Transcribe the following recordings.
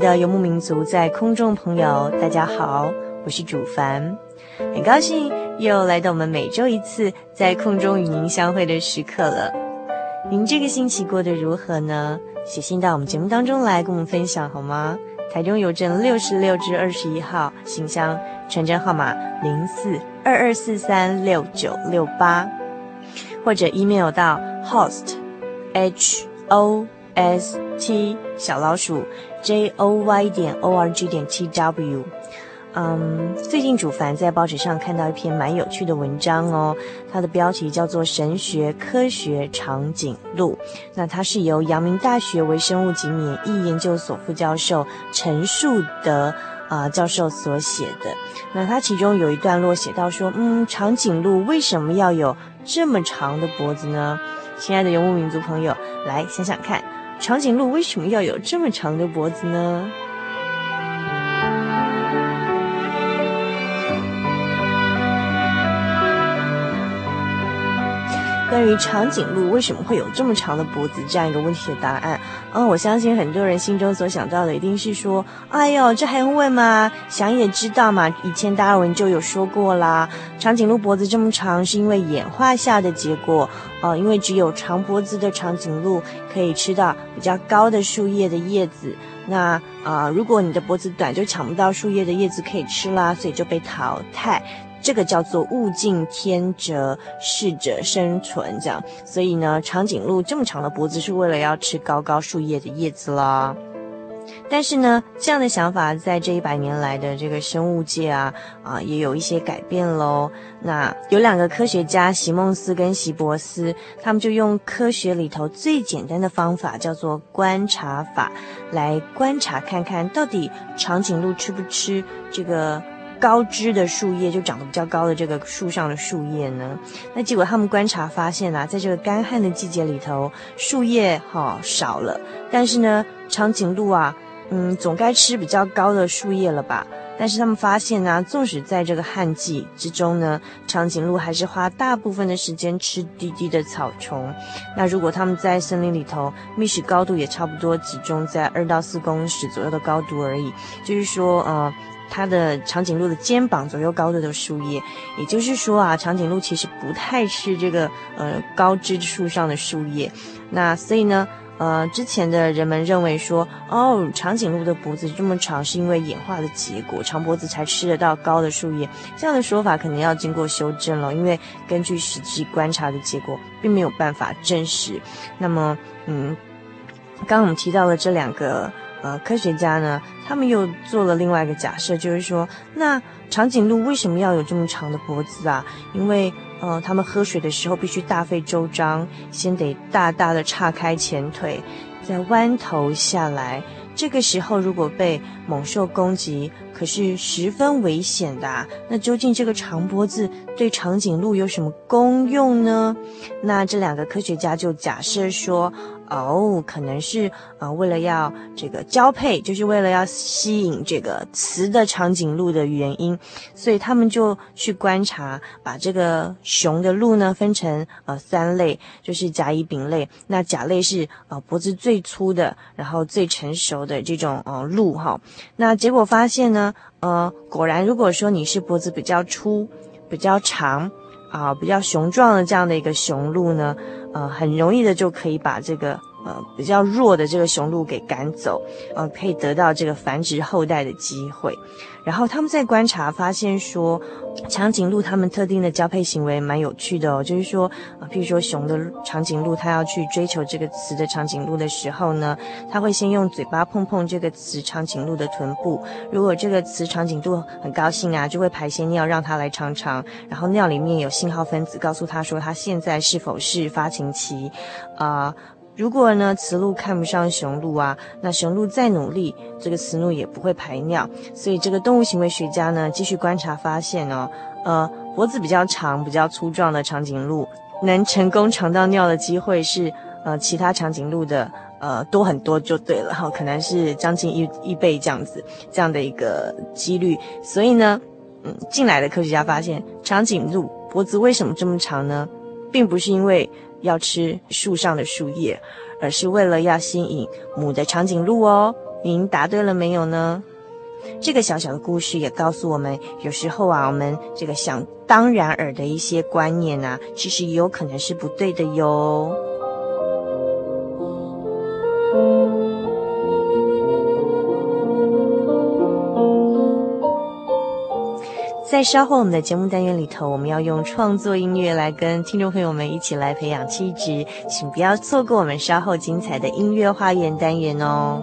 的游牧民族，在空中朋友，大家好，我是主凡，很高兴又来到我们每周一次在空中与您相会的时刻了。您这个星期过得如何呢？写信到我们节目当中来跟我们分享好吗？台中邮政六十六至二十一号信箱，传真号码零四二二四三六九六八，或者 email 到 host h o s t 小老鼠。J o y 点 o r g 点 t w，嗯，最近主凡在报纸上看到一篇蛮有趣的文章哦，它的标题叫做《神学科学长颈鹿》，那它是由阳明大学微生物及免疫研究所副教授陈树德啊、教授所写的。那它其中有一段落写到说，嗯，长颈鹿为什么要有这么长的脖子呢？亲爱的游牧民族朋友，来想想看。长颈鹿为什么要有这么长的脖子呢？关于长颈鹿为什么会有这么长的脖子这样一个问题的答案，嗯，我相信很多人心中所想到的一定是说：“哎呦，这还用问吗？想也知道嘛，以前达尔文就有说过啦，长颈鹿脖子这么长是因为演化下的结果，呃，因为只有长脖子的长颈鹿可以吃到比较高的树叶的叶子，那啊，呃，如果你的脖子短，就抢不到树叶的叶子可以吃啦，所以就被淘汰。”这个叫做物竞天择，适者生存，这样。所以呢，长颈鹿这么长的脖子是为了要吃高高树叶的叶子啦。但是呢，这样的想法在这一百年来的这个生物界啊啊，也有一些改变喽。那有两个科学家，席梦思跟席伯斯，他们就用科学里头最简单的方法，叫做观察法，来观察看看到底长颈鹿吃不吃这个。高枝的树叶就长得比较高的这个树上的树叶呢，那结果他们观察发现啊，在这个干旱的季节里头，树叶哈、少了，但是呢，长颈鹿啊，嗯，总该吃比较高的树叶了吧？但是他们发现呢、纵使在这个旱季之中呢，长颈鹿还是花大部分的时间吃低低的草丛。那如果他们在森林里头，觅食高度也差不多集中在二到四公尺左右的高度而已，就是说，呃。它的长颈鹿的肩膀左右高度的树叶，也就是说啊，长颈鹿其实不太吃这个呃高枝树上的树叶。那所以呢，呃，之前的人们认为说，哦，长颈鹿的脖子这么长是因为演化的结果，长脖子才吃得到高的树叶。这样的说法可能要经过修正了，因为根据实际观察的结果，并没有办法证实。那么，嗯，刚刚我们提到了这两个。呃，科学家呢，他们又做了另外一个假设，就是说，那长颈鹿为什么要有这么长的脖子啊？因为，呃，他们喝水的时候必须大费周章，先得大大的岔开前腿，再弯头下来。这个时候，如果被猛兽攻击，可是十分危险的啊。那究竟这个长脖子对长颈鹿有什么功用呢？那这两个科学家就假设说。哦，可能是呃，为了要这个交配，就是为了要吸引这个雌的长颈鹿的原因，所以他们就去观察，把这个雄的鹿呢分成呃三类，就是甲乙丙类。那甲类是呃脖子最粗的，然后最成熟的这种呃鹿哈。那结果发现呢，呃，果然如果说你是脖子比较粗、比较长啊、比较雄壮的这样的一个雄鹿呢。呃，很容易的就可以把这个呃比较弱的这个雄鹿给赶走，呃，可以得到这个繁殖后代的机会。然后他们在观察发现说，长颈鹿它们特定的交配行为蛮有趣的哦，就是说啊，譬如说雄的长颈鹿，它要去追求这个雌的长颈鹿的时候呢，它会先用嘴巴碰碰这个雌长颈鹿的臀部。如果这个雌长颈鹿很高兴啊，就会排些尿让它来尝尝，然后尿里面有信号分子告诉它说它现在是否是发情期，啊、如果呢，雌鹿看不上雄鹿啊，那雄鹿再努力，这个雌鹿也不会排尿。所以这个动物行为学家呢，继续观察发现哦，呃，脖子比较长、比较粗壮的长颈鹿，能成功尝到尿的机会是呃其他长颈鹿的呃多很多就对了哈，可能是将近一一倍这样子这样的一个几率。所以呢，嗯，进来的科学家发现，长颈鹿脖子为什么这么长呢？并不是因为。要吃树上的树叶，而是为了要吸引母的长颈鹿哦。您答对了没有呢？这个小小的故事也告诉我们，有时候啊，我们这个想当然耳的一些观念啊，其实也有可能是不对的哟。在稍后我们的节目单元里头，我们要用创作音乐来跟听众朋友们一起来培养气质，请不要错过我们稍后精彩的音乐花园单元哦。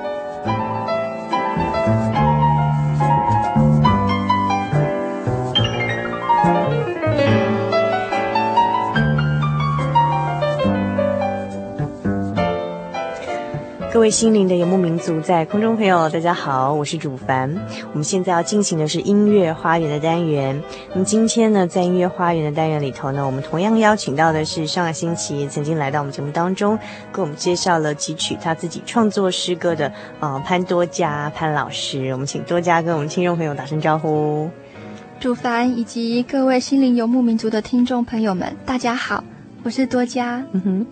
各位心灵的游牧民族，在空中朋友，大家好，我是主凡。我们现在要进行的是音乐花园的单元。那么今天呢，在音乐花园的单元里头呢，我们同样邀请到的是上个星期曾经来到我们节目当中，给我们介绍了几曲他自己创作诗歌的呃潘多佳潘老师。我们请多佳跟我们听众朋友打声招呼。主凡以及各位心灵游牧民族的听众朋友们，大家好。我是多佳，嗯哼，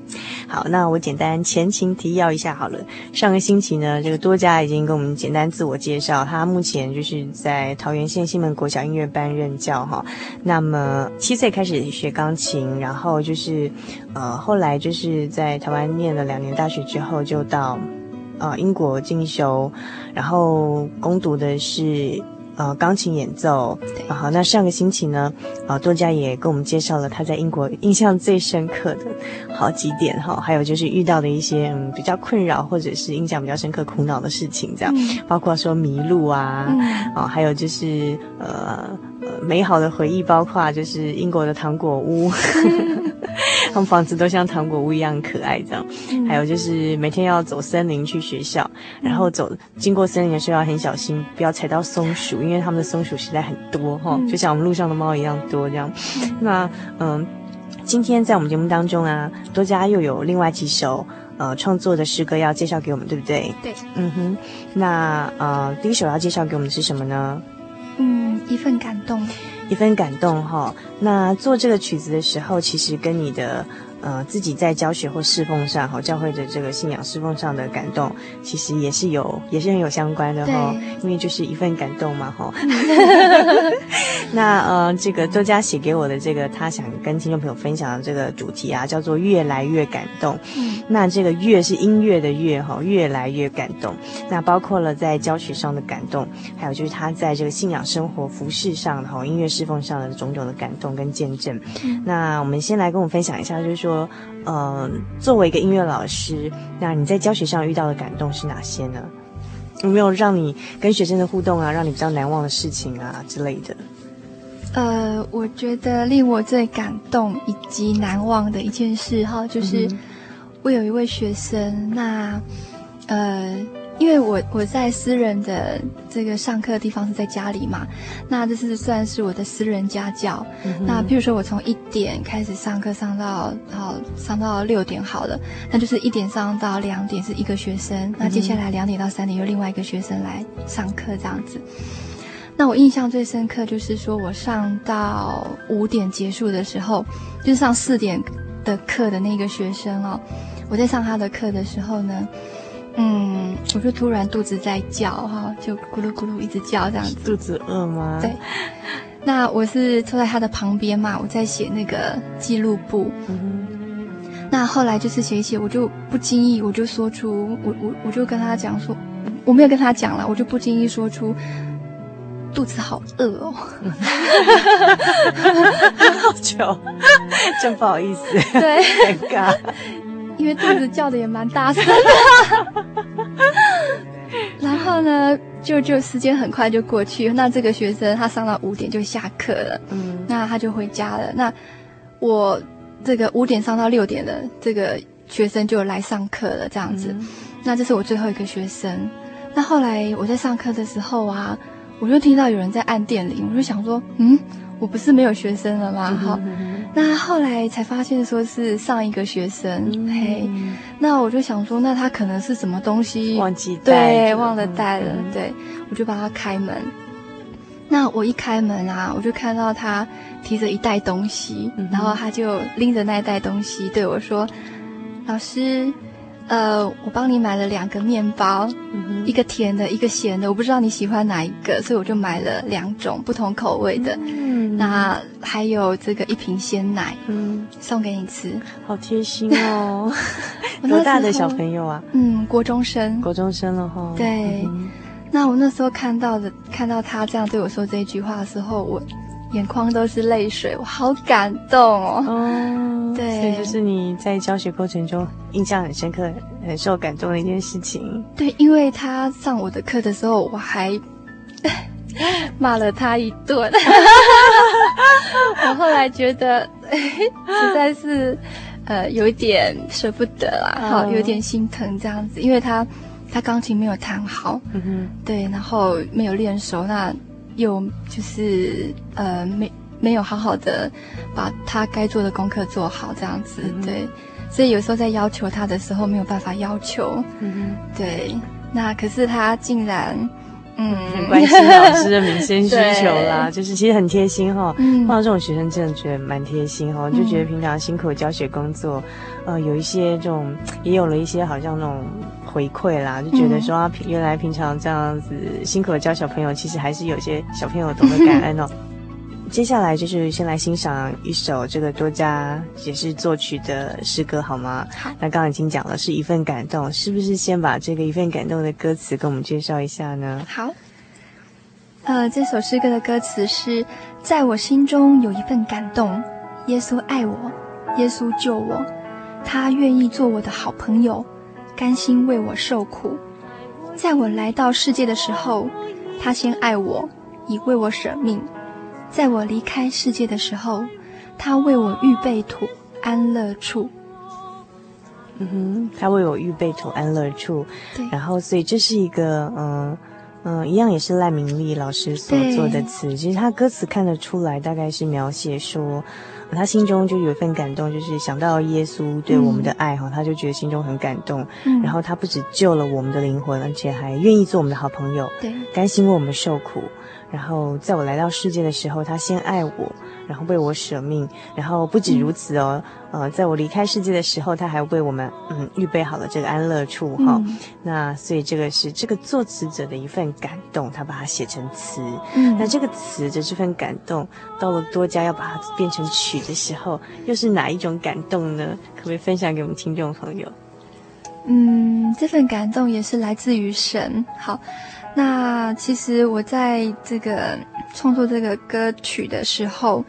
好，那我简单前情提要一下好了。上个星期呢，这个多佳已经跟我们简单自我介绍，他目前就是在桃园县西门国小音乐班任教哈。那么七岁开始学钢琴，然后就是呃后来就是在台湾念了两年大学之后，就到呃英国进修，然后攻读的是。呃钢琴演奏。对。好、啊，那上个星期呢，啊，多佳也跟我们介绍了他在英国印象最深刻的好几点哈，还有就是遇到的一些嗯比较困扰或者是印象比较深刻苦恼的事情，这样，嗯、包括说迷路啊，嗯、啊，还有就是呃呃美好的回忆，包括就是英国的糖果屋。他们房子都像糖果屋一样可爱，这样。嗯、还有就是每天要走森林去学校，然后走经过森林的时候要很小心，不要踩到松鼠，因为他们的松鼠实在很多哈，嗯、就像我们路上的猫一样多这样。嗯那嗯，今天在我们节目当中啊，多加又有另外几首呃创作的诗歌要介绍给我们，对不对？对。嗯哼。那呃，第一首要介绍给我们的是什么呢？嗯，一份感动。一份感动哈，那做这个曲子的时候，其实跟你的。呃，自己在教学或侍奉上，哈，教会的这个信仰侍奉上的感动，其实也是有，也是很有相关的哈，对因为就是一份感动嘛，哈。那呃，这个周佳写给我的这个，他想跟听众朋友分享的这个主题啊，叫做越来越感动。嗯。那这个越是音乐的越哈，越来越感动。那包括了在教学上的感动，还有就是他在这个信仰生活服饰上的哈，音乐侍奉上的种种的感动跟见证。嗯。那我们先来跟我分享一下，就是说。说，呃，作为一个音乐老师，那你在教学上遇到的感动是哪些呢？有没有让你跟学生的互动啊，让你比较难忘的事情啊之类的？呃，我觉得令我最感动以及难忘的一件事哈，就是我有一位学生，那呃。因为我我在私人的这个上课的地方是在家里嘛，那这是算是我的私人家教。嗯、那譬如说我从一点开始上课，上到好上到六点好了，那就是一点上到两点是一个学生，嗯、那接下来两点到三点又另外一个学生来上课这样子。那我印象最深刻就是说我上到五点结束的时候，就是上四点的课的那个学生哦，我在上他的课的时候呢。嗯，我就突然肚子在叫哈，就咕噜咕噜一直叫这样子。肚子饿吗？对。那我是坐在他的旁边嘛，我在写那个记录簿。嗯。那后来就是写一写，我就不经意我就说出，我我我就跟他讲说，我没有跟他讲了，我就不经意说出，肚子好饿哦。好久，真不好意思。对。尴尬。因为肚子叫的也蛮大声的，然后呢，就就时间很快就过去。那这个学生他上到五点就下课了，嗯，那他就回家了。那我这个五点上到六点的这个学生就来上课了，这样子。嗯、那这是我最后一个学生。那后来我在上课的时候啊，我就听到有人在按电铃，我就想说，嗯，我不是没有学生了吗？哈。那后来才发现，说是上一个学生，嗯、嘿，那我就想说，那他可能是什么东西忘记带，对，忘了带了，嗯、对，我就帮他开门。那我一开门啊，我就看到他提着一袋东西，嗯、然后他就拎着那袋东西对我说：“老师。”呃，我帮你买了两个面包，嗯、一个甜的，一个咸的，我不知道你喜欢哪一个，所以我就买了两种不同口味的。嗯，那还有这个一瓶鲜奶，嗯，送给你吃，好贴心哦。多大的小朋友啊？嗯，国中生。国中生了哈。对，嗯、那我那时候看到的，看到他这样对我说这一句话的时候，我。眼眶都是泪水，我好感动哦！哦，对，所以就是你在教学过程中印象很深刻、很受感动的一件事情。对，因为他上我的课的时候，我还 骂了他一顿。我后来觉得实在是呃有一点舍不得啦，好、哦、有点心疼这样子，因为他他钢琴没有弹好，嗯哼，对，然后没有练熟那。又就是呃没没有好好的把他该做的功课做好这样子，嗯、对，所以有时候在要求他的时候没有办法要求，嗯，对，那可是他竟然嗯很关心老师的民生需求啦，就是其实很贴心哈，碰到这种学生真的觉得蛮贴心哈，嗯、就觉得平常辛苦教学工作，呃有一些这种也有了一些好像那种。回馈啦，就觉得说啊，原来平常这样子辛苦的教小朋友，其实还是有些小朋友懂得感恩哦。接下来就是先来欣赏一首这个多加也是作曲的诗歌，好吗？好。那刚刚已经讲了是一份感动，是不是先把这个一份感动的歌词跟我们介绍一下呢？好。呃，这首诗歌的歌词是：在我心中有一份感动，耶稣爱我，耶稣救我，他愿意做我的好朋友，甘心为我受苦。在我来到世界的时候，他先爱我，以为我舍命；在我离开世界的时候，他为我预备土安乐处。嗯哼，他为我预备土安乐处。对，然后，所以这是一个，嗯嗯，一样也是赖明丽老师所做的词。其实他歌词看得出来，大概是描写说，他心中就有一份感动，就是想到耶稣对我们的爱哈、嗯，他就觉得心中很感动。嗯，然后他不止救了我们的灵魂，而且还愿意做我们的好朋友，对，甘心为我们受苦。然后在我来到世界的时候，他先爱我。然后为我舍命，然后不止如此哦，嗯、呃，在我离开世界的时候，他还为我们嗯预备好了这个安乐处哈、哦嗯。那所以这个是这个作词者的一份感动，他把它写成词。嗯，那这个词的这份感动，到了多加要把它变成曲的时候，又是哪一种感动呢？可不可以分享给我们听众朋友？嗯，这份感动也是来自于神。好，那其实我在这个。创作这个歌曲的时候，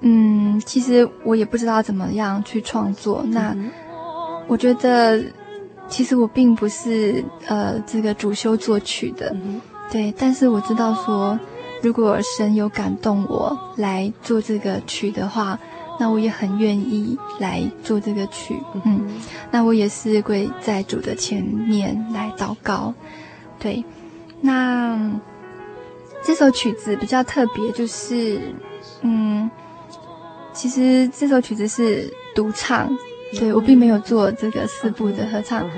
嗯，其实我也不知道怎么样去创作。那我觉得，其实我并不是呃这个主修作曲的，对。但是我知道说，如果神有感动我来做这个曲的话，那我也很愿意来做这个曲。嗯，那我也是会在主的前面来祷告。对，那。这首曲子比较特别，就是，嗯，其实这首曲子是独唱，对，我并没有做这个四部的合唱。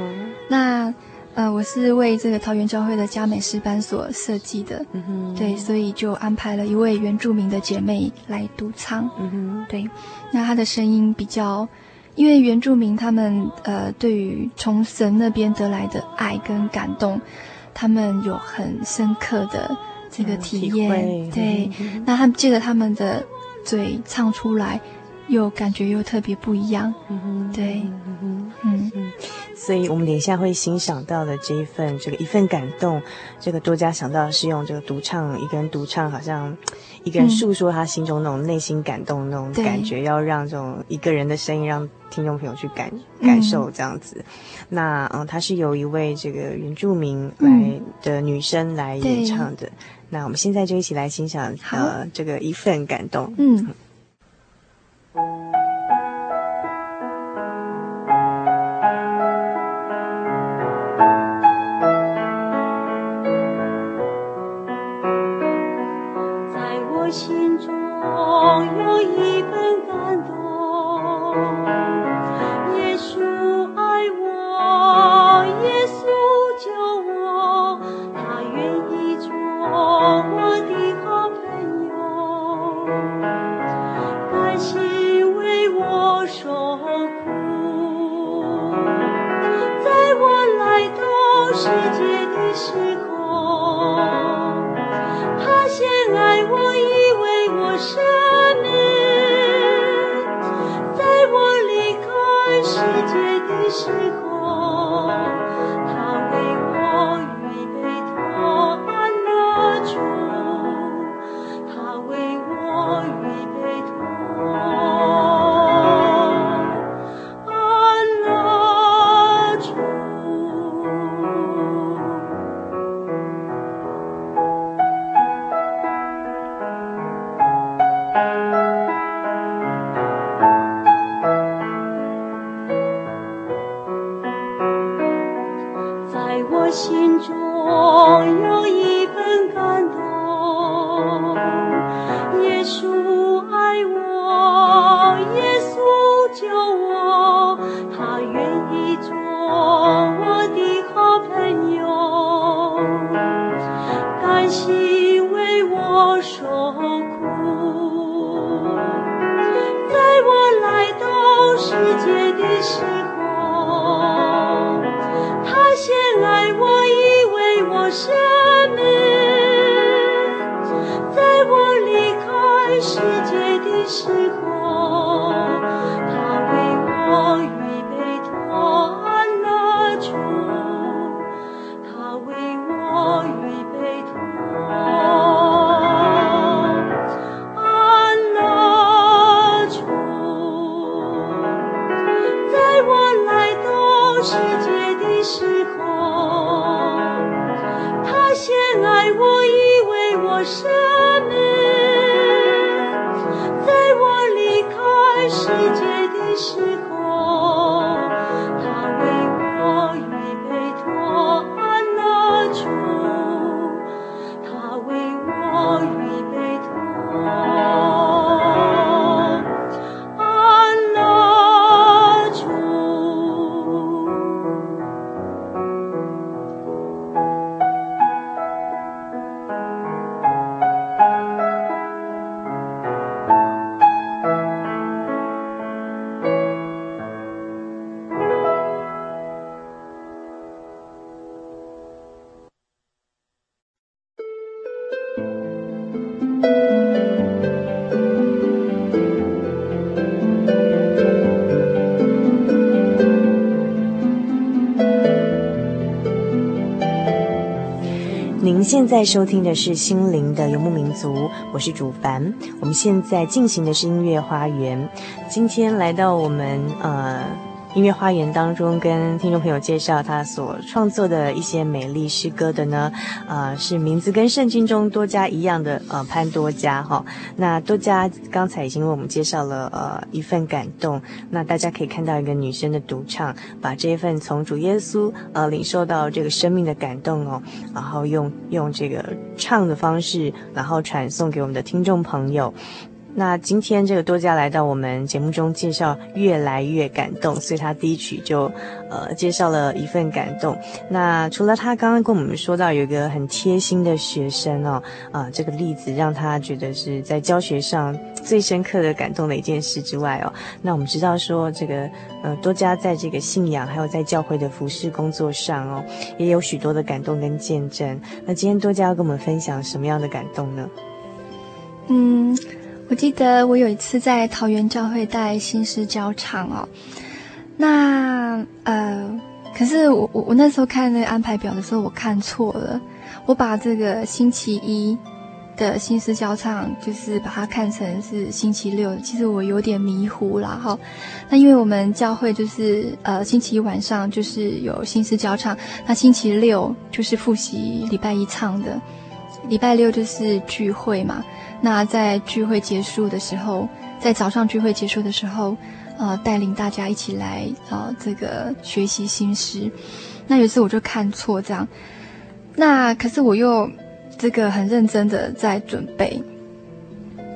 那，呃，我是为这个桃园教会的佳美诗班所设计的，对，所以就安排了一位原住民的姐妹来独唱。对，那她的声音比较，因为原住民他们呃，对于从神那边得来的爱跟感动，他们有很深刻的。这个体验，嗯、对、嗯，那他们借着他们的嘴唱出来，又感觉又特别不一样，嗯、对，嗯，所以我们等一下会欣赏到的这一份，这个一份感动，这个多加想到是用这个独唱，一个人独唱，好像一个人诉说他心中那种内心感动那种感觉，要让这种一个人的声音让听众朋友去感感受这样子。嗯、那嗯，他是由一位这个原住民来的女生来演唱的。那我们现在就一起来欣赏，呃，这个一份感动。嗯。现在收听的是《心灵的游牧民族》，我是主凡。我们现在进行的是音乐花园，今天来到我们呃。音乐花园当中，跟听众朋友介绍他所创作的一些美丽诗歌的呢，呃，是名字跟圣经中多加一样的，呃，潘多加哈。那多加刚才已经为我们介绍了，呃，一份感动。那大家可以看到一个女生的独唱，把这一份从主耶稣呃领受到这个生命的感动哦，然后用用这个唱的方式，然后传送给我们的听众朋友。那今天这个多加来到我们节目中介绍越来越感动，所以他第一曲就呃介绍了一份感动。那除了他刚刚跟我们说到有一个很贴心的学生哦，啊、这个例子让他觉得是在教学上最深刻的感动的一件事之外哦，那我们知道说这个呃多加在这个信仰还有在教会的服事工作上哦，也有许多的感动跟见证。那今天多加要跟我们分享什么样的感动呢？嗯。我记得我有一次在桃园教会带新诗教唱哦，那呃，可是我我我那时候看那个安排表的时候，我看错了，我把这个星期一的新诗教唱就是把它看成是星期六，其实我有点迷糊了哈。那因为我们教会就是呃星期一晚上就是有新诗教唱，那星期六就是复习礼拜一唱的，礼拜六就是聚会嘛。那在聚会结束的时候，在早上聚会结束的时候，呃，带领大家一起来啊、呃，这个学习新诗。那有一次我就看错这样，那可是我又这个很认真的在准备。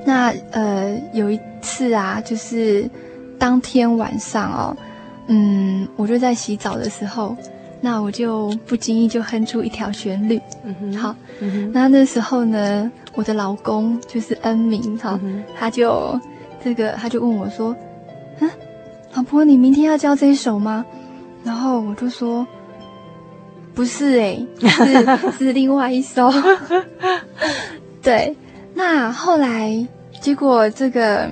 那呃，有一次啊，就是当天晚上哦，嗯，我就在洗澡的时候。那我就不经意就哼出一条旋律，好，嗯，那那时候呢，我的老公就是恩明，哈，嗯，他就这个他就问我说，嗯，老婆，你明天要教这一首吗？然后我就说，不是诶，是 是另外一首，对，那后来结果这个，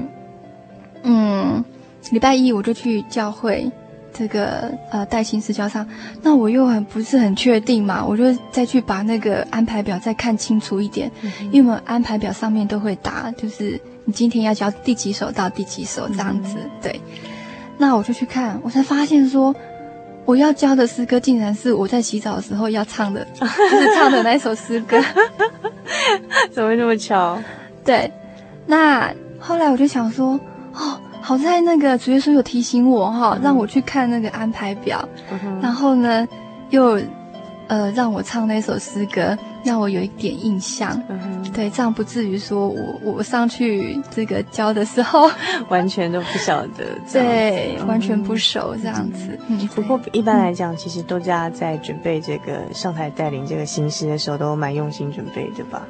嗯，礼拜一我就去教会。这个呃带薪私教上，那我又很不是很确定嘛，我就再去把那个安排表再看清楚一点，嗯、因为我们安排表上面都会打，就是你今天要教第几首到第几首这样子，嗯、对。那我就去看，我才发现说，我要教的诗歌竟然是我在洗澡的时候要唱的，就是唱的那首诗歌，怎么会那么巧？对。那后来我就想说，哦。好在那个主耶稣有提醒我哈，嗯、让我去看那个安排表，嗯、然后呢，又呃让我唱那首诗歌，让我有一点印象。嗯、对，这样不至于说我我上去这个教的时候 完全都不晓得，对，嗯、完全不熟这样子。嗯，不过一般来讲，其实多家在准备这个上台带领这个新诗的时候，都蛮用心准备的吧？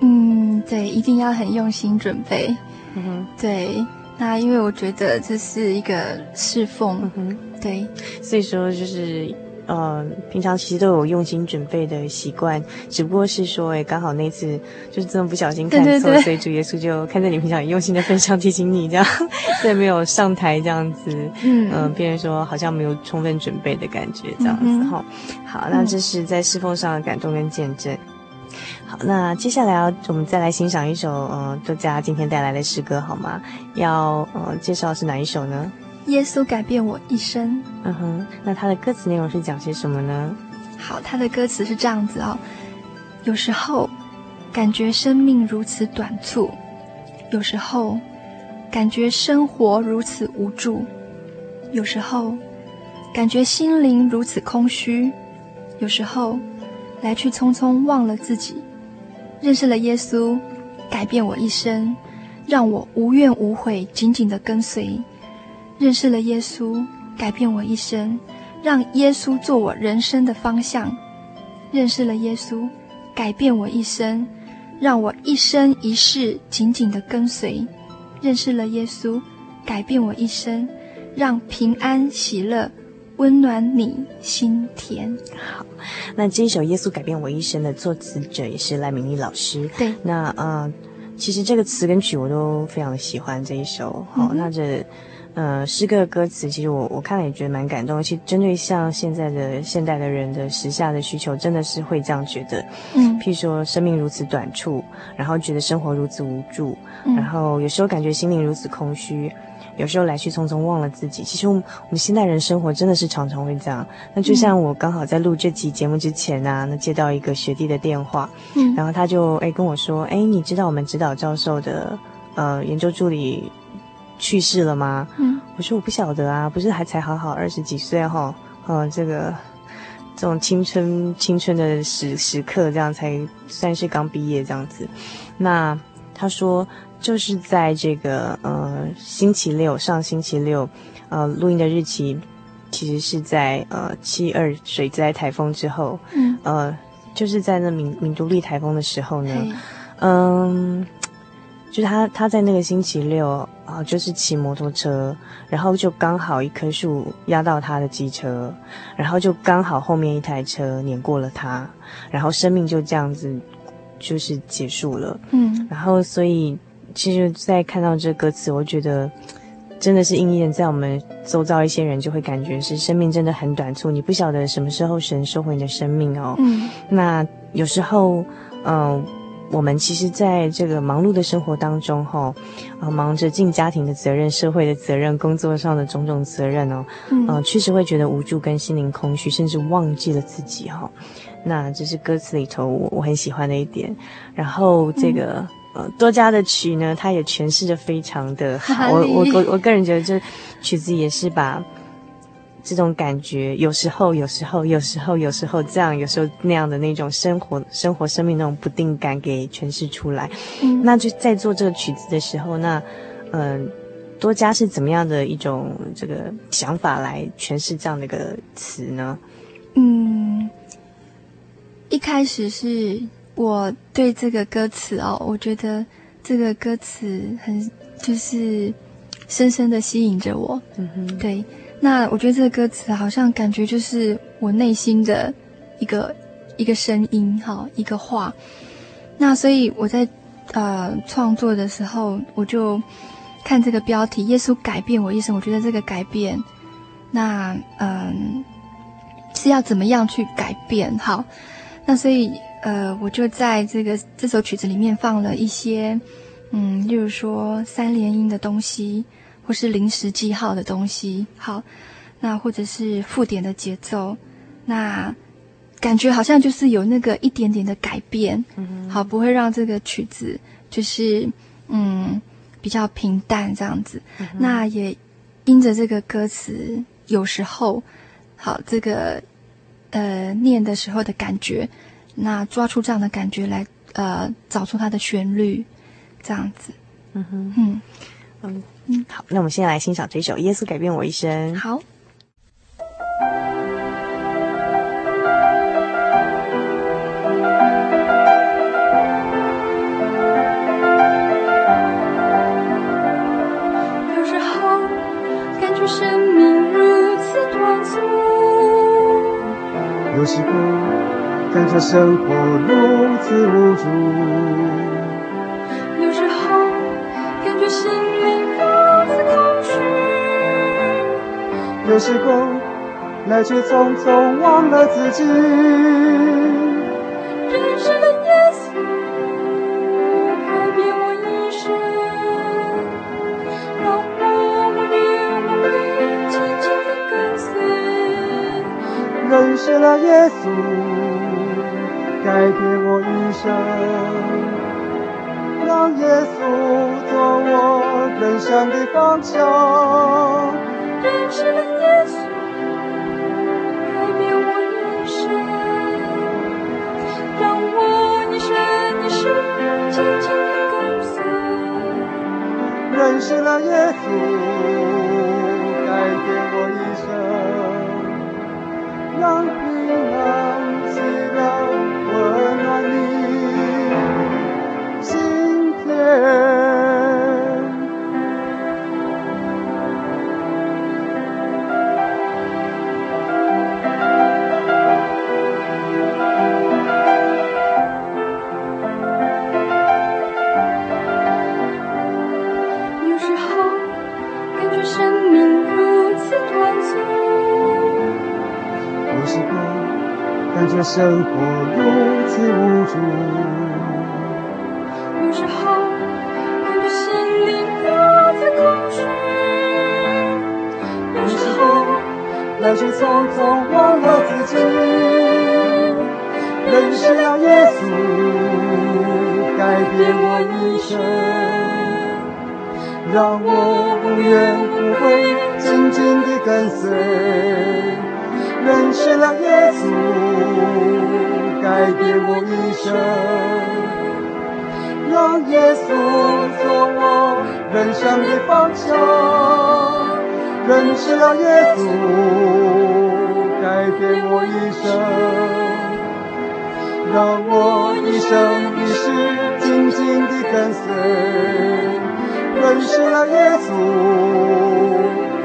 嗯，对，一定要很用心准备。嗯哼，对。那因为我觉得这是一个侍奉，嗯哼，对，所以说就是，呃，平常其实都有用心准备的习惯，只不过是说，哎，刚好那次就是这么不小心看错，对。对对，所以主耶稣就看在你平常用心的份上提醒你这样，所以没有上台这样子，嗯，呃，变成说好像没有充分准备的感觉这样子哈。嗯、好，那这是在侍奉上的感动跟见证。好，那接下来要我们再来欣赏一首呃，作家今天带来的诗歌好吗？要呃介绍是哪一首呢？耶稣改变我一生。嗯哼，那它的歌词内容是讲些什么呢？好，它的歌词是这样子哦。有时候感觉生命如此短促，有时候感觉生活如此无助，有时候感觉心灵如此空虚，有时候来去匆匆忘了自己。认识了耶稣，改变我一生，让我无怨无悔，紧紧地跟随。认识了耶稣，改变我一生，让耶稣做我人生的方向。认识了耶稣，改变我一生，让我一生一世紧紧地跟随。认识了耶稣，改变我一生，让平安喜乐。温暖你心田。好，那这一首《耶稣改变我一生》的作词者也是赖明丽老师。对，那呃，其实这个词跟曲我都非常的喜欢这一首。好，嗯、那这呃，诗歌的歌词，其实我我看了也觉得蛮感动。其实针对像现在的现代的人的时下的需求，真的是会这样觉得。嗯，譬如说生命如此短促，然后觉得生活如此无助，嗯、然后有时候感觉心灵如此空虚，有时候来去匆匆忘了自己。其实我们我们现代人生活真的是常常会这样。那就像我刚好在录这期节目之前啊，那接到一个学弟的电话，嗯，然后他就哎跟我说，哎，你知道我们指导教授的呃研究助理去世了吗？嗯，我说我不晓得啊，不是还才好好二十几岁哈，呃，这个这种青春青春的时时刻，这样才算是刚毕业这样子。那他说就是在这个呃星期六上星期六，呃录音的日期其实是在呃七二水灾台风之后，嗯，呃就是在那敏敏都力台风的时候呢，嗯。就是他，他在那个星期六啊，就是骑摩托车，然后就刚好一棵树压到他的机车，然后就刚好后面一台车碾过了他，然后生命就这样子就是结束了。嗯，然后所以其实，在看到这歌词，我觉得真的是应验在我们周遭一些人就会感觉是生命真的很短促，你不晓得什么时候神收回你的生命哦。嗯，那有时候，嗯、呃。我们其实，在这个忙碌的生活当中，哈，啊，忙着尽家庭的责任、社会的责任、工作上的种种责任哦，嗯，呃，确实会觉得无助跟心灵空虚，甚至忘记了自己，哈。那这是歌词里头我我很喜欢的一点。然后这个、嗯、呃多加的曲呢，它也诠释的非常的好。我我我我个人觉得，这曲子也是把。这种感觉，有时候，有时候，有时候，有时候这样，有时候那样的那种生活、生活、生命那种不定感给诠释出来。嗯，那就在做这个曲子的时候，那，嗯、呃，多加是怎么样的一种这个想法来诠释这样的一个词呢？嗯，一开始是我对这个歌词哦，我觉得这个歌词很就是深深的吸引着我。嗯哼，对。那我觉得这个歌词好像感觉就是我内心的一个一个声音哈，一个话。那所以我在呃创作的时候，我就看这个标题“耶稣改变我一生”，我觉得这个改变，那嗯是要怎么样去改变？好，那所以呃我就在这个这首曲子里面放了一些嗯，例如说三连音的东西。或是临时记号的东西，好，那或者是附点的节奏，那感觉好像就是有那个一点点的改变，嗯，好，不会让这个曲子就是嗯比较平淡这样子。嗯、那也因着这个歌词，有时候好这个呃念的时候的感觉，那抓出这样的感觉来，呃，找出它的旋律，这样子。嗯哼，嗯嗯。嗯，好，那我们现在来欣赏这首《耶稣改变我一生》。好。有时候感觉生命如此短促，有时候感觉生活如此无助，有时候感觉心灵。有时候，来去匆匆，忘了自己。认识了耶稣，改变我一生，让我连我背，紧紧地跟随。认识了耶稣，改变我一生，让耶稣做我人生的方向。认识了耶稣，改变我一生，让我一生一世紧紧跟随。认识了耶稣。生活如此无助。有时候感觉心里都在空虚，有时候来去匆匆忘了自己，认识了耶稣，改变我一生，让我无怨不悔，紧紧地跟随。认识了耶稣，改变我一生，让耶稣做我人生的方向。认识了耶稣，改变我一生，让我一生一世紧紧地跟随。认识了耶稣，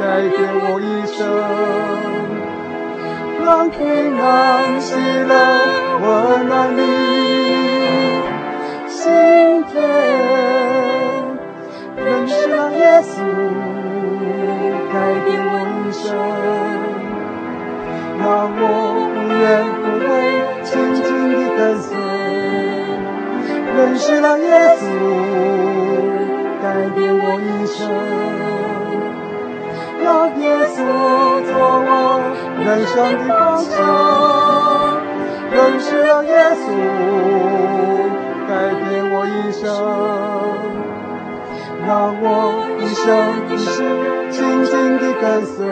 改变我一生。让平安喜乐温暖你心田，认识了耶稣，改变我一生，让我无怨无悔，紧紧地跟随。认识了耶稣，改变我一生，让耶稣做我。人生的方向，认识了耶稣，改变我一生，让我一生一世紧紧地跟随。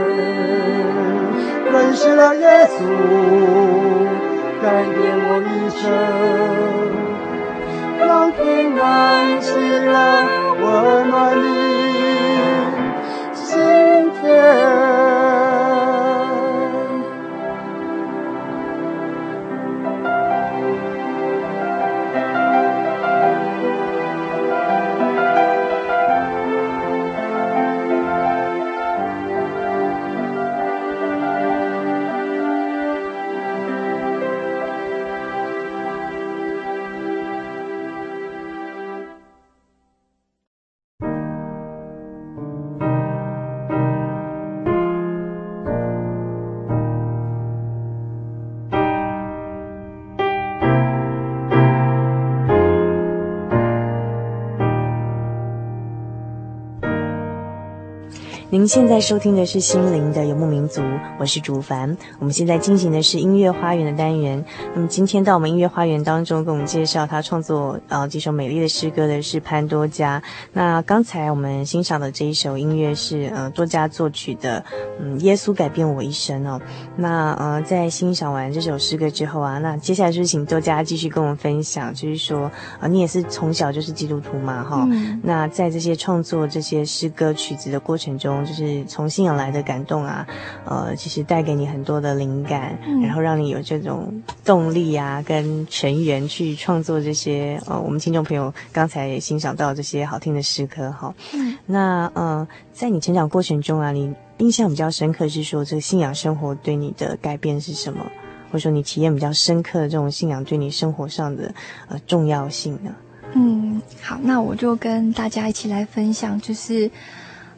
认识了耶稣，改变我一生，让平安喜乐温暖你心田。您现在收听的是心灵的游牧民族，我是竹凡。我们现在进行的是音乐花园的单元。那么今天到我们音乐花园当中，跟我们介绍他创作呃几首美丽的诗歌的是潘多加。那刚才我们欣赏的这一首音乐是呃多加作曲的，嗯，耶稣改变我一生哦。那呃在欣赏完这首诗歌之后啊，那接下来就是请多加继续跟我们分享，就是说啊、呃、你也是从小就是基督徒嘛哈、哦嗯。那在这些创作这些诗歌曲子的过程中。就是从信仰来的感动啊，呃，其实带给你很多的灵感，嗯、然后让你有这种动力啊，跟成员去创作这些呃，我们听众朋友刚才也欣赏到这些好听的诗歌哈。嗯，那呃，在你成长过程中啊，你印象比较深刻是说这个信仰生活对你的改变是什么？或者说你体验比较深刻的这种信仰对你生活上的呃重要性呢？嗯，好，那我就跟大家一起来分享，就是。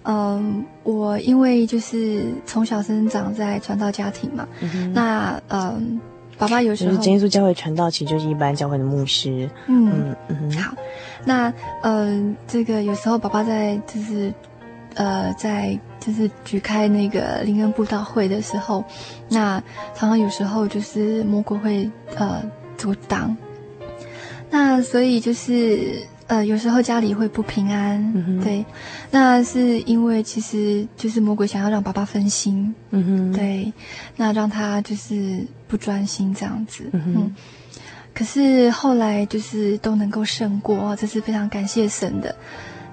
嗯，我因为就是从小生长在传道家庭嘛，嗯、那嗯，爸爸有时候就是真耶稣教会传道，其实就是一般教会的牧师。嗯嗯，好，那嗯，这个有时候爸爸在就是呃在就是举开那个灵恩布道会的时候，那常常有时候就是魔鬼会呃阻挡，那所以就是。呃，有时候家里会不平安，嗯、对，那是因为其实就是魔鬼想要让爸爸分心，嗯哼，对，那让他就是不专心这样子，嗯，嗯，可是后来就是都能够胜过，这是非常感谢神的。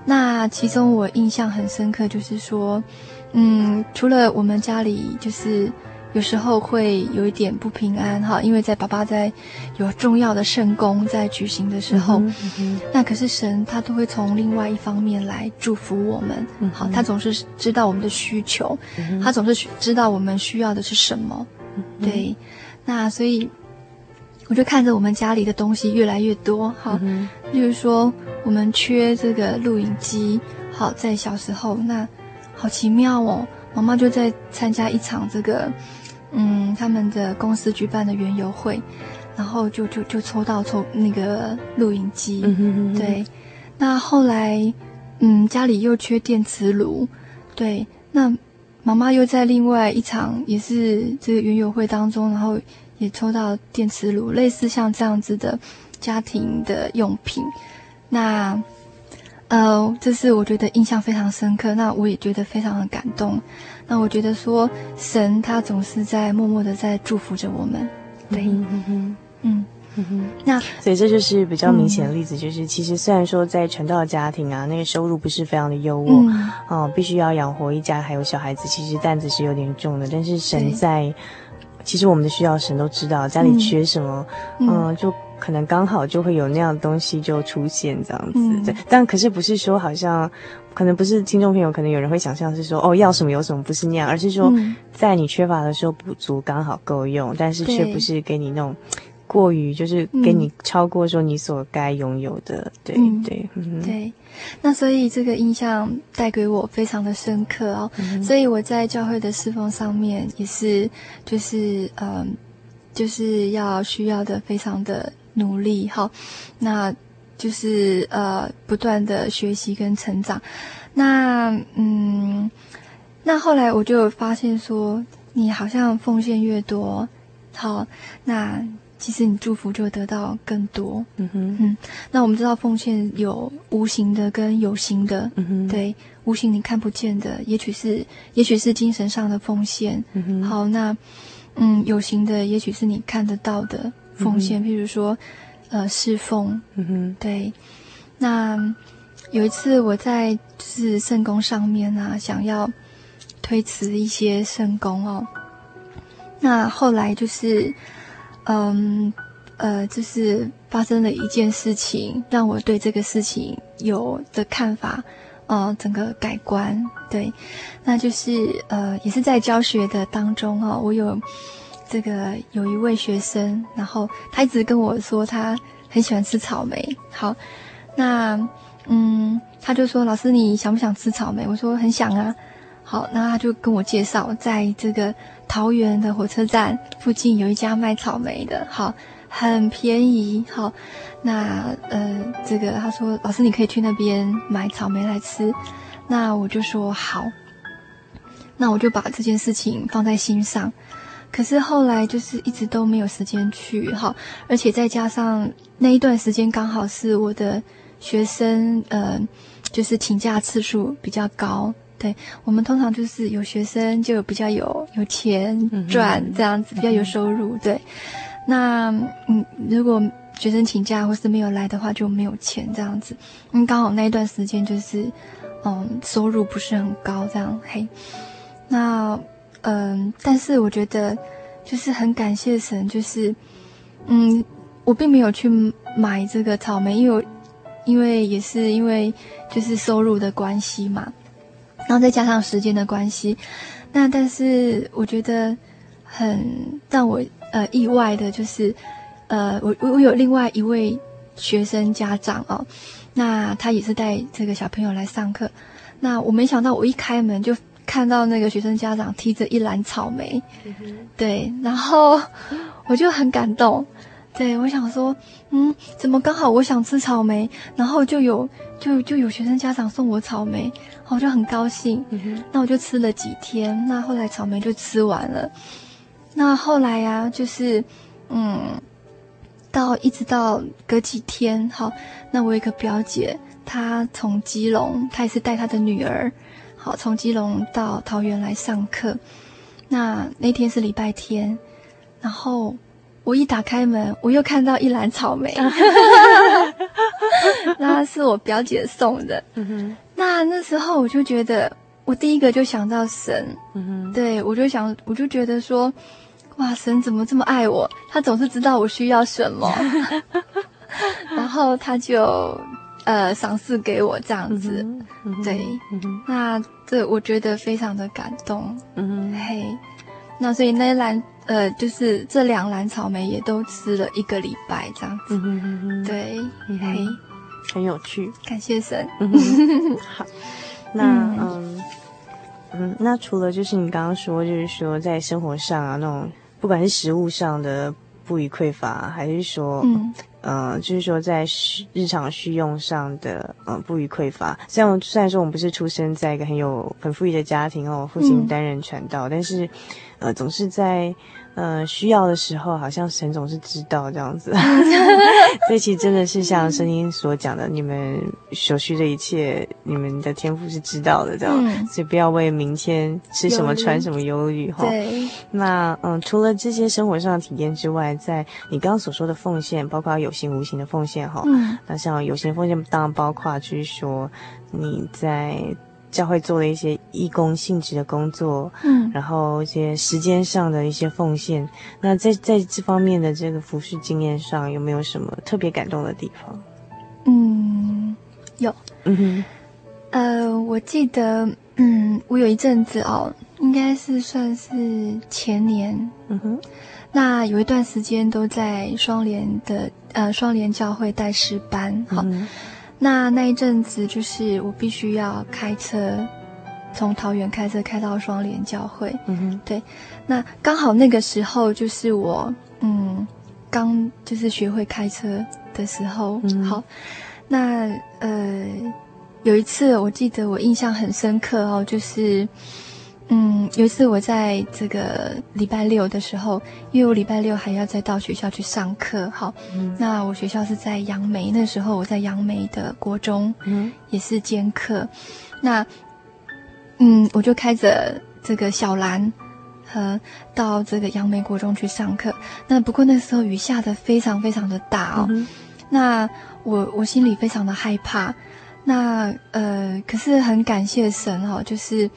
那其中我印象很深刻，就是说，嗯，除了我们家里就是。有时候会有一点不平安哈，因为在爸爸在有重要的圣工在举行的时候，嗯嗯、那可是神他都会从另外一方面来祝福我们。嗯、好，他总是知道我们的需求，嗯、他总是知道我们需要的是什么。嗯、对，那所以我就看着我们家里的东西越来越多哈，嗯、例如说我们缺这个录影机，好，在小时候那好奇妙哦，妈妈就在参加一场这个。嗯他们的公司举办的园游会，然后就就就抽到抽那个录影机，嗯哼哼哼对，那后来嗯家里又缺电磁炉，对，那妈妈又在另外一场也是这个园游会当中，然后也抽到电磁炉，类似像这样子的家庭的用品，那。呃，这是我觉得印象非常深刻，那我也觉得非常的感动。那我觉得说，神他总是在默默的在祝福着我们。对，嗯嗯嗯哼。那所以这就是比较明显的例子，嗯、就是其实虽然说在传道家庭啊，那个收入不是非常的优渥，嗯、呃，必须要养活一家还有小孩子，其实担子是有点重的。但是神在，其实我们的需要神都知道，家里缺什么，嗯、呃，就。可能刚好就会有那样的东西就出现这样子，嗯、对。但可是不是说好像，可能不是听众朋友，可能有人会想象是说，哦，要什么有什么，不是那样，而是说，在你缺乏的时候补足，刚好够用，但是却不是给你那种过于，就是给你超过说你所该拥有的，对、嗯、对、嗯、对。那所以这个印象带给我非常的深刻哦，嗯、所以我在教会的侍奉上面也是，就是嗯，就是要需要的非常的。努力好，那就是呃，不断的学习跟成长。那嗯，那后来我就发现说，你好像奉献越多，好，那其实你祝福就得到更多。嗯哼，嗯，那我们知道奉献有无形的跟有形的。嗯哼，对，无形你看不见的，也许是也许是精神上的奉献。嗯哼，好，那嗯，有形的也许是你看得到的。奉献，譬如说，呃，侍奉，嗯哼，对。那有一次我在就是圣宫上面啊，想要推辞一些圣宫哦。那后来就是，嗯，呃，就是发生了一件事情，让我对这个事情有的看法，呃，整个改观。对，那就是呃，也是在教学的当中哦，我有。这个有一位学生，然后他一直跟我说他很喜欢吃草莓。好，那嗯，他就说：“老师，你想不想吃草莓？”我说：“很想啊。”好，那他就跟我介绍，在这个桃园的火车站附近有一家卖草莓的，好，很便宜。好，那呃，这个他说：“老师，你可以去那边买草莓来吃。”那我就说：“好。”那我就把这件事情放在心上。可是后来就是一直都没有时间去哈，而且再加上那一段时间刚好是我的学生呃，就是请假次数比较高。对，我们通常就是有学生就比较有有钱赚这样子，比较有收入。对，那嗯，如果学生请假或是没有来的话，就没有钱这样子。嗯，刚好那一段时间就是嗯，收入不是很高这样。嘿，那。嗯，但是我觉得，就是很感谢神，就是，嗯，我并没有去买这个草莓，因为，因为也是因为就是收入的关系嘛，然后再加上时间的关系，那但是我觉得很让我呃意外的就是，呃，我我有另外一位学生家长哦，那他也是带这个小朋友来上课，那我没想到我一开门就。看到那个学生家长提着一篮草莓，对，然后 我就很感动，对，我想说，嗯，怎么刚好我想吃草莓，然后就有就就有学生家长送我草莓，我就很高兴，那我就吃了几天，那后来草莓就吃完了，那后来呀、啊，就是嗯，到一直到隔几天，好，那我有一个表姐，她从基隆，她也是带她的女儿。好，从基隆到桃园来上课，那那天是礼拜天，然后我一打开门，我又看到一篮草莓，那是我表姐送的。嗯、那那时候我就觉得，我第一个就想到神，嗯、对，我就想，我就觉得说，哇，神怎么这么爱我？他总是知道我需要什么，然后他就。呃，赏赐给我这样子，对，嗯、那这我觉得非常的感动，嗯，嘿，那所以那篮呃，就是这两篮草莓也都吃了一个礼拜这样子，对，嗯、嘿，很有趣，感谢神，嗯、好，那嗯，嗯，那除了就是你刚刚说，就是说在生活上啊，那种不管是食物上的不予匮乏，还是说，嗯，呃，就是说在日常需用上的，呃，不予匮乏。虽然虽然说我们不是出生在一个很有很富裕的家庭哦，父亲担任传道，嗯、但是，呃，总是在。呃，需要的时候，好像沈总是知道这样子，所以其实真的是像声音所讲的，你们所需的一切，你们的天赋是知道的，这样，嗯、所以不要为明天吃什么穿什么忧虑哈。对。那嗯，除了这些生活上的体验之外，在你刚刚所说的奉献，包括有形无形的奉献哈。嗯。那像有形奉献，当然包括就是说你在。教会做了一些义工性质的工作，嗯，然后一些时间上的一些奉献。那在在这方面的这个服事经验上，有没有什么特别感动的地方？嗯，有，嗯哼，呃，我记得，嗯，我有一阵子哦，应该是算是前年，嗯哼，那有一段时间都在双联的呃双联教会带师班，好。嗯那那一阵子，就是我必须要开车，从桃园开车开到双连教会。嗯哼，对。那刚好那个时候，就是我嗯刚就是学会开车的时候。嗯，好。那呃有一次，我记得我印象很深刻哦，就是。嗯，有一次我在这个礼拜六的时候，因为我礼拜六还要再到学校去上课，好，嗯、那我学校是在杨梅，那时候我在杨梅的国中，嗯，也是兼课，那，嗯，我就开着这个小蓝，和到这个杨梅国中去上课，那不过那时候雨下的非常非常的大哦，嗯、那我我心里非常的害怕，那呃，可是很感谢神哦，就是。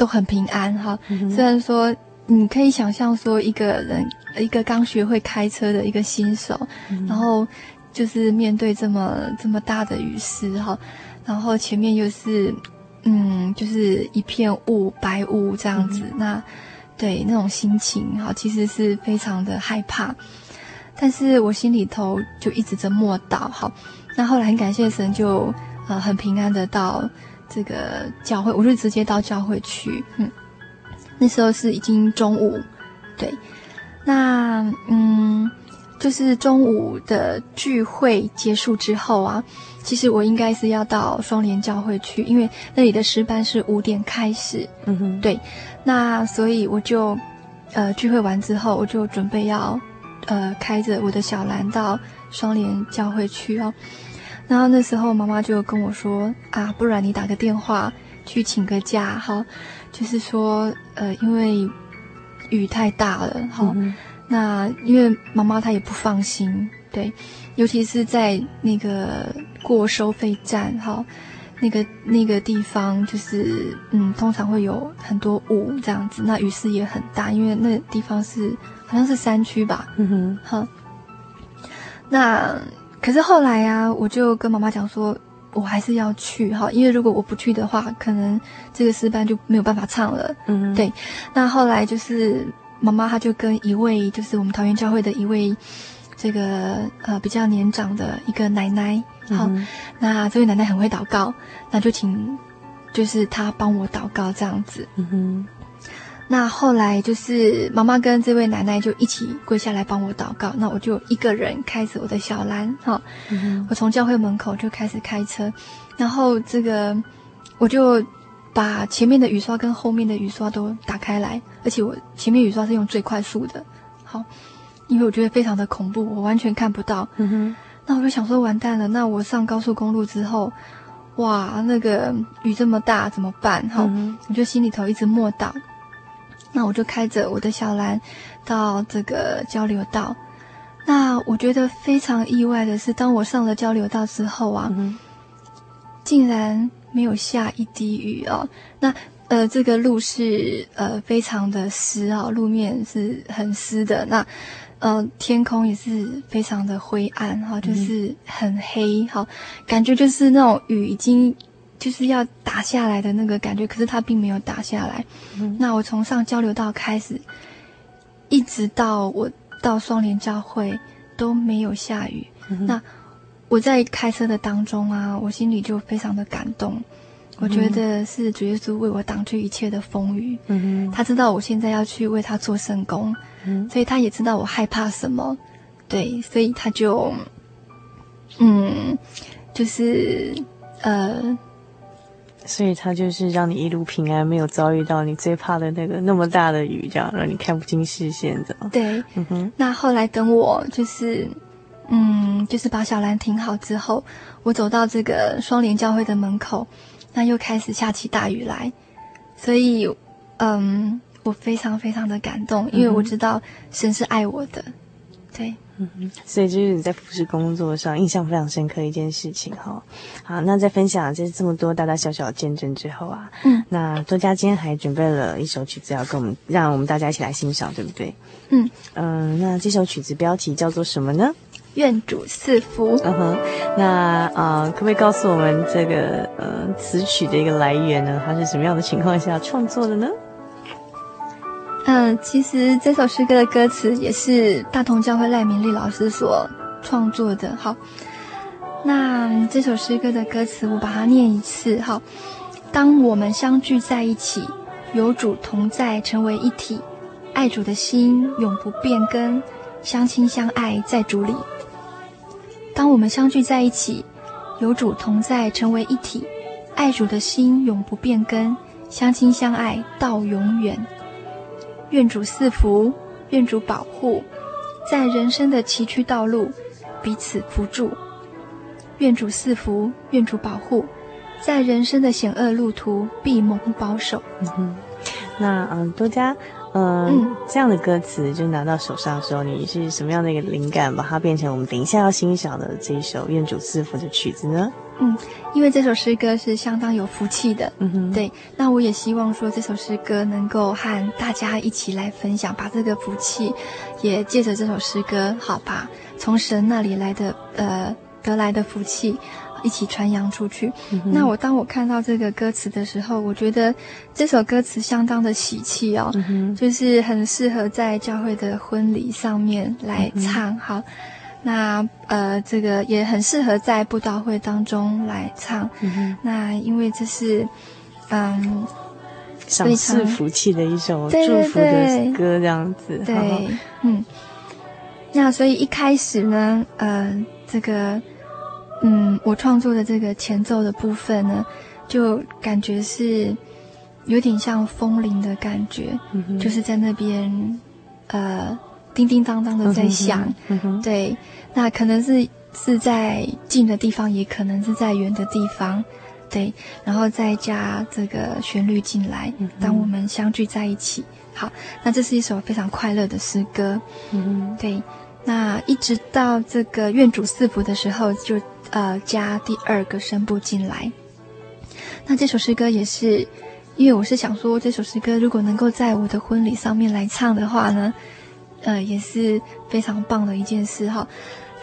都很平安哈，虽然说你可以想象说一个人，一个刚学会开车的一个新手，然后就是面对这么这么大的雨势哈，然后前面又是嗯，就是一片雾白雾这样子，那对那种心情哈，其实是非常的害怕，但是我心里头就一直在默祷哈，那后来很感谢神就呃很平安的到。这个教会，我是直接到教会去。嗯，那时候是已经中午，对。那嗯，就是中午的聚会结束之后啊，其实我应该是要到双联教会去，因为那里的诗班是五点开始。嗯哼，对。那所以我就呃聚会完之后，我就准备要呃开着我的小蓝到双联教会去哦。然后那时候妈妈就跟我说啊，不然你打个电话去请个假哈，就是说呃，因为雨太大了哈，嗯、那因为妈妈她也不放心，对，尤其是在那个过收费站哈，那个那个地方就是嗯，通常会有很多雾这样子，那雨势也很大，因为那地方是好像是山区吧，嗯哼，哈，那。可是后来呀、啊，我就跟妈妈讲说，我还是要去哈，因为如果我不去的话，可能这个诗班就没有办法唱了。嗯，对。那后来就是妈妈她就跟一位就是我们桃园教会的一位这个呃比较年长的一个奶奶，好，嗯、那这位奶奶很会祷告，那就请就是她帮我祷告这样子。嗯哼。那后来就是妈妈跟这位奶奶就一起跪下来帮我祷告，那我就一个人开着我的小蓝哈，嗯、我从教会门口就开始开车，然后这个我就把前面的雨刷跟后面的雨刷都打开来，而且我前面雨刷是用最快速的，好，因为我觉得非常的恐怖，我完全看不到。嗯哼，那我就想说完蛋了，那我上高速公路之后，哇，那个雨这么大怎么办？哈，嗯、我就心里头一直默祷。那我就开着我的小蓝到这个交流道。那我觉得非常意外的是，当我上了交流道之后啊，嗯、竟然没有下一滴雨哦。那呃，这个路是呃非常的湿啊、哦，路面是很湿的。那呃，天空也是非常的灰暗哈、哦，就是很黑哈、感觉就是那种雨已经。就是要打下来的那个感觉，可是他并没有打下来。嗯、那我从上交流道开始，一直到我到双联教会都没有下雨。嗯、那我在开车的当中啊，我心里就非常的感动。我觉得是主耶稣为我挡去一切的风雨。嗯，他知道我现在要去为他做圣工，嗯，所以他也知道我害怕什么，对，所以他就，嗯，就是呃。所以他就是让你一路平安，没有遭遇到你最怕的那个那么大的雨，这样让你看不清视线的。对，嗯哼。那后来等我就是，嗯，就是把小兰停好之后，我走到这个双联教会的门口，那又开始下起大雨来，所以，嗯，我非常非常的感动，因为我知道神是爱我的，对。嗯，所以就是你在服饰工作上印象非常深刻的一件事情哈。好，那在分享这这么多大大小小的见证之后啊，嗯，那多佳今天还准备了一首曲子要跟我们，让我们大家一起来欣赏，对不对？嗯嗯，那这首曲子标题叫做什么呢？愿主赐福。嗯哼，那呃，可不可以告诉我们这个呃词曲的一个来源呢？它是什么样的情况下创作的呢？嗯，其实这首诗歌的歌词也是大同教会赖明丽老师所创作的。好，那这首诗歌的歌词我把它念一次。好，当我们相聚在一起，有主同在，成为一体，爱主的心永不变更，相亲相爱在主里。当我们相聚在一起，有主同在，成为一体，爱主的心永不变更，相亲相爱到永远。愿主赐福，愿主保护，在人生的崎岖道路彼此扶助。愿主赐福，愿主保护，在人生的险恶路途必蒙保守。嗯哼，那嗯，多佳，嗯，嗯这样的歌词就拿到手上的时候，你是什么样的一个灵感，把它变成我们等一下要欣赏的这一首愿主赐福的曲子呢？嗯，因为这首诗歌是相当有福气的，嗯哼，对。那我也希望说这首诗歌能够和大家一起来分享，把这个福气也借着这首诗歌，好吧，从神那里来的呃得来的福气一起传扬出去。嗯、那我当我看到这个歌词的时候，我觉得这首歌词相当的喜气哦，嗯、就是很适合在教会的婚礼上面来唱，嗯、好。那呃，这个也很适合在布道会当中来唱。嗯、那因为这是嗯，赏赐福气的一首祝福的歌，这样子。对，对嗯。那所以一开始呢，呃，这个嗯，我创作的这个前奏的部分呢，就感觉是有点像风铃的感觉，嗯、就是在那边呃。叮叮当当的在响，嗯嗯、对，那可能是是在近的地方，也可能是在远的地方，对，然后再加这个旋律进来，嗯、当我们相聚在一起，好，那这是一首非常快乐的诗歌，嗯，对，那一直到这个愿主赐福的时候，就呃加第二个声部进来，那这首诗歌也是，因为我是想说，这首诗歌如果能够在我的婚礼上面来唱的话呢。呃，也是非常棒的一件事哈。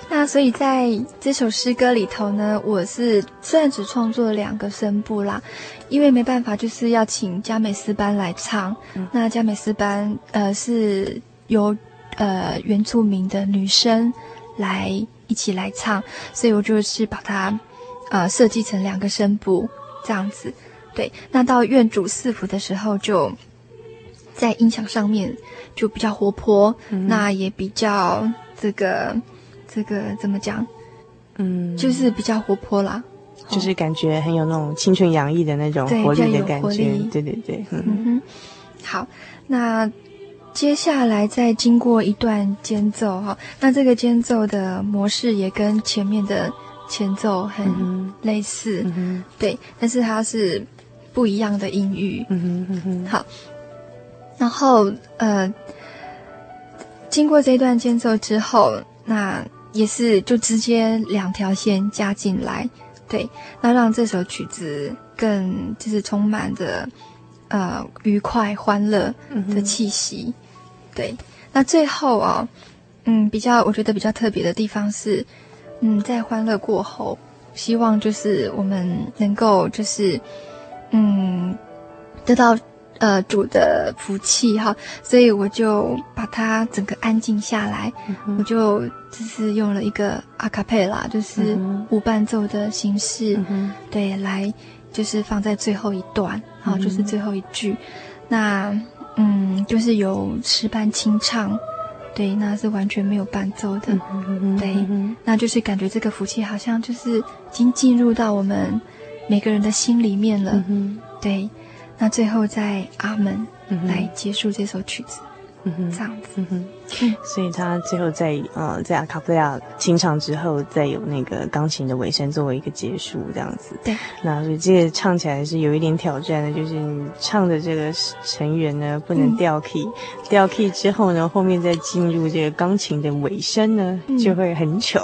那所以在这首诗歌里头呢，我是虽然只创作了两个声部啦，因为没办法，就是要请佳美斯班来唱。嗯、那佳美斯班呃是由呃原住民的女生来一起来唱，所以我就是把它呃设计成两个声部这样子。对，那到愿主赐福的时候就。在音响上面就比较活泼，嗯、那也比较这个这个怎么讲？嗯，就是比较活泼啦，就是感觉很有那种青春洋溢的那种活力的感觉。对对对，嗯，嗯哼。好，那接下来再经过一段间奏哈，那这个间奏的模式也跟前面的前奏很类似，嗯，对，但是它是不一样的音域。嗯哼嗯哼，好。然后，呃，经过这一段间奏之后，那也是就直接两条线加进来，对，那让这首曲子更就是充满着呃愉快欢乐的气息，嗯、对。那最后啊，嗯，比较我觉得比较特别的地方是，嗯，在欢乐过后，希望就是我们能够就是嗯得到。呃，主的福气哈，所以我就把它整个安静下来，嗯、我就就是用了一个阿卡贝拉，就是无伴奏的形式，嗯、对，来就是放在最后一段，好、嗯，就是最后一句。那嗯，就是有诗班清唱，对，那是完全没有伴奏的，嗯、对、嗯，那就是感觉这个福气好像就是已经进入到我们每个人的心里面了，嗯、对。那最后在阿门、嗯、来结束这首曲子。嗯哼，这样子，嗯哼，所以他最后在呃，在阿卡贝拉清唱之后，再有那个钢琴的尾声作为一个结束，这样子。对，那所以这个唱起来是有一点挑战的，就是你唱的这个成员呢不能掉 key，、嗯、掉 key 之后呢，后面再进入这个钢琴的尾声呢，嗯、就会很糗。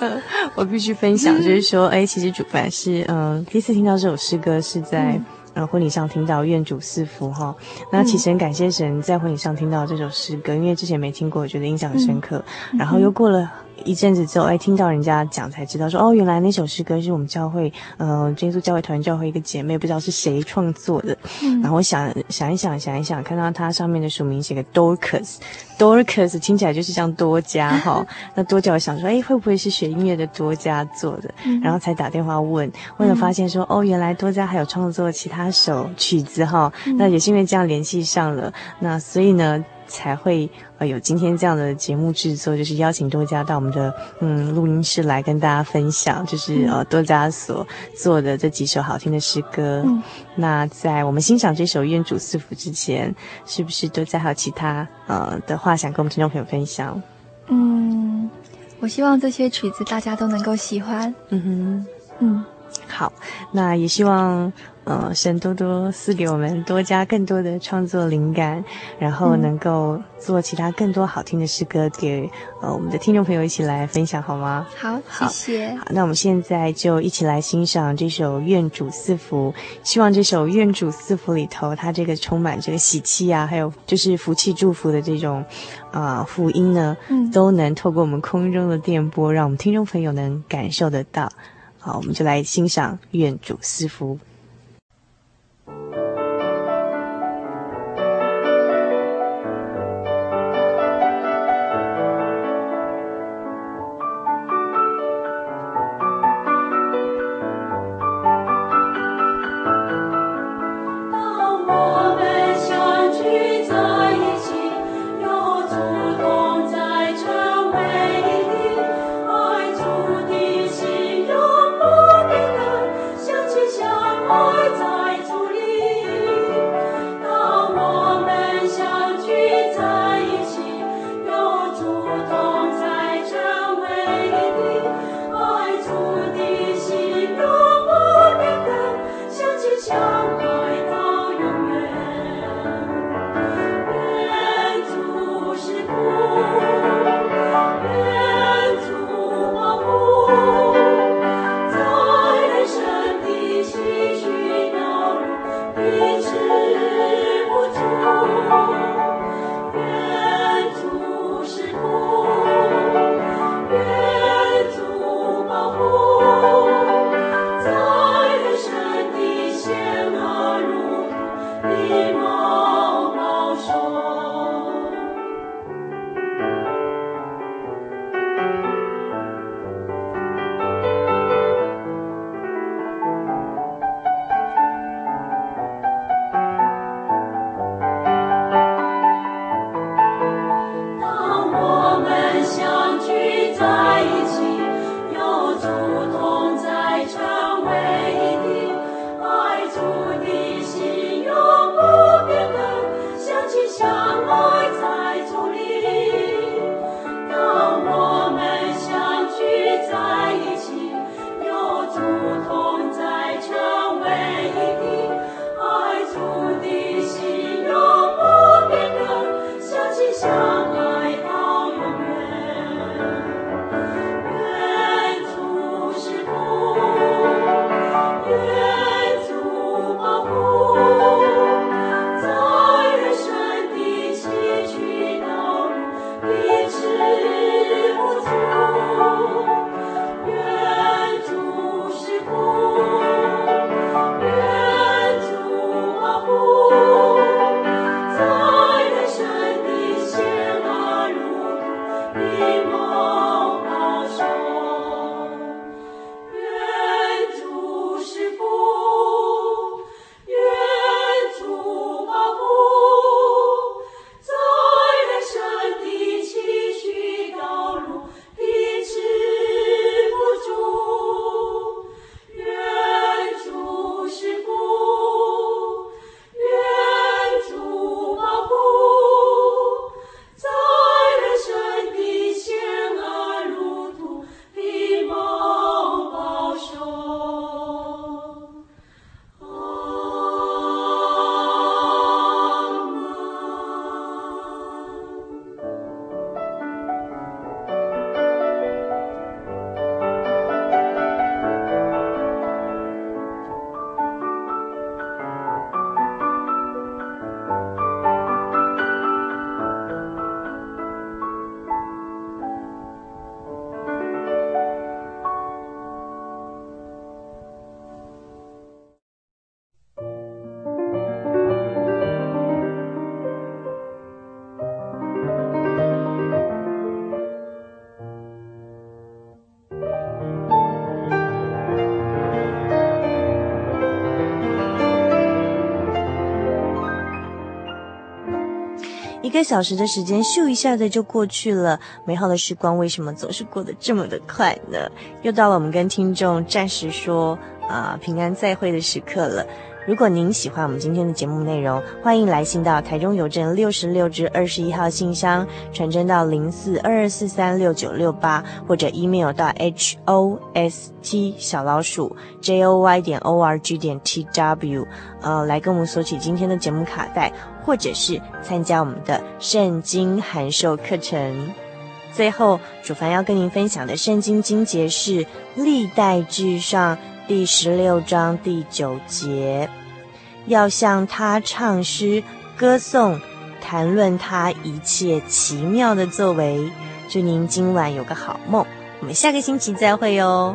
嗯，我必须分享，就是说，哎，其实主凡是嗯，第一次听到这首诗歌是在。嗯。呃，婚礼上听到愿主赐福哈，那其实很感谢神在婚礼上听到这首诗歌，嗯，因为之前没听过，我觉得印象很深刻，嗯。然后又过了一阵子之后，哎，听到人家讲才知道说，哦，原来那首诗歌是我们教会，呃，耶稣教会团教会一个姐妹不知道是谁创作的。嗯，然后我想想一想，想一想，看到它上面的署名写个 Dorcas。Dorcas 听起来就是像多加哈，那多加我想说，哎，会不会是学音乐的多加做的？嗯、然后才打电话问，问了发现说，哦，原来多加还有创作其他首曲子哈、嗯，那也是因为这样联系上了，那所以呢。才会呃有今天这样的节目制作，就是邀请多家到我们的嗯录音室来跟大家分享，就是呃多家所做的这几首好听的诗歌。嗯，那在我们欣赏这首《愿主赐福》之前，是不是多加还有其他呃的话想跟我们听众朋友分享？嗯，我希望这些曲子大家都能够喜欢。嗯哼，嗯，好，那也希望。嗯，神多多赐给我们多加更多的创作灵感，然后能够做其他更多好听的诗歌给呃我们的听众朋友一起来分享，好吗？好，谢谢。好，那我们现在就一起来欣赏这首《愿主赐福》。希望这首《愿主赐福》里头，它这个充满这个喜气啊，还有就是福气祝福的这种啊、呃、福音呢，嗯，都能透过我们空中的电波，让我们听众朋友能感受得到。好，我们就来欣赏《愿主赐福》。Thank you. 一个小时的时间咻一下子就过去了，美好的时光为什么总是过得这么的快呢？又到了我们跟听众暂时说啊、平安再会的时刻了。如果您喜欢我们今天的节目内容，欢迎来信到台中邮政六十六至二十一号信箱，传真到零四二二四三六九六八，或者 email 到 h o s t 小老鼠 j o y 点 o r g 点 t w，呃，来跟我们索取今天的节目卡带，或者是参加我们的圣经函授课程。最后，主凡要跟您分享的圣经经节是历代志上。第十六章第九节，要向他唱诗、歌颂、谈论他一切奇妙的作为。祝您今晚有个好梦，我们下个星期再会哦。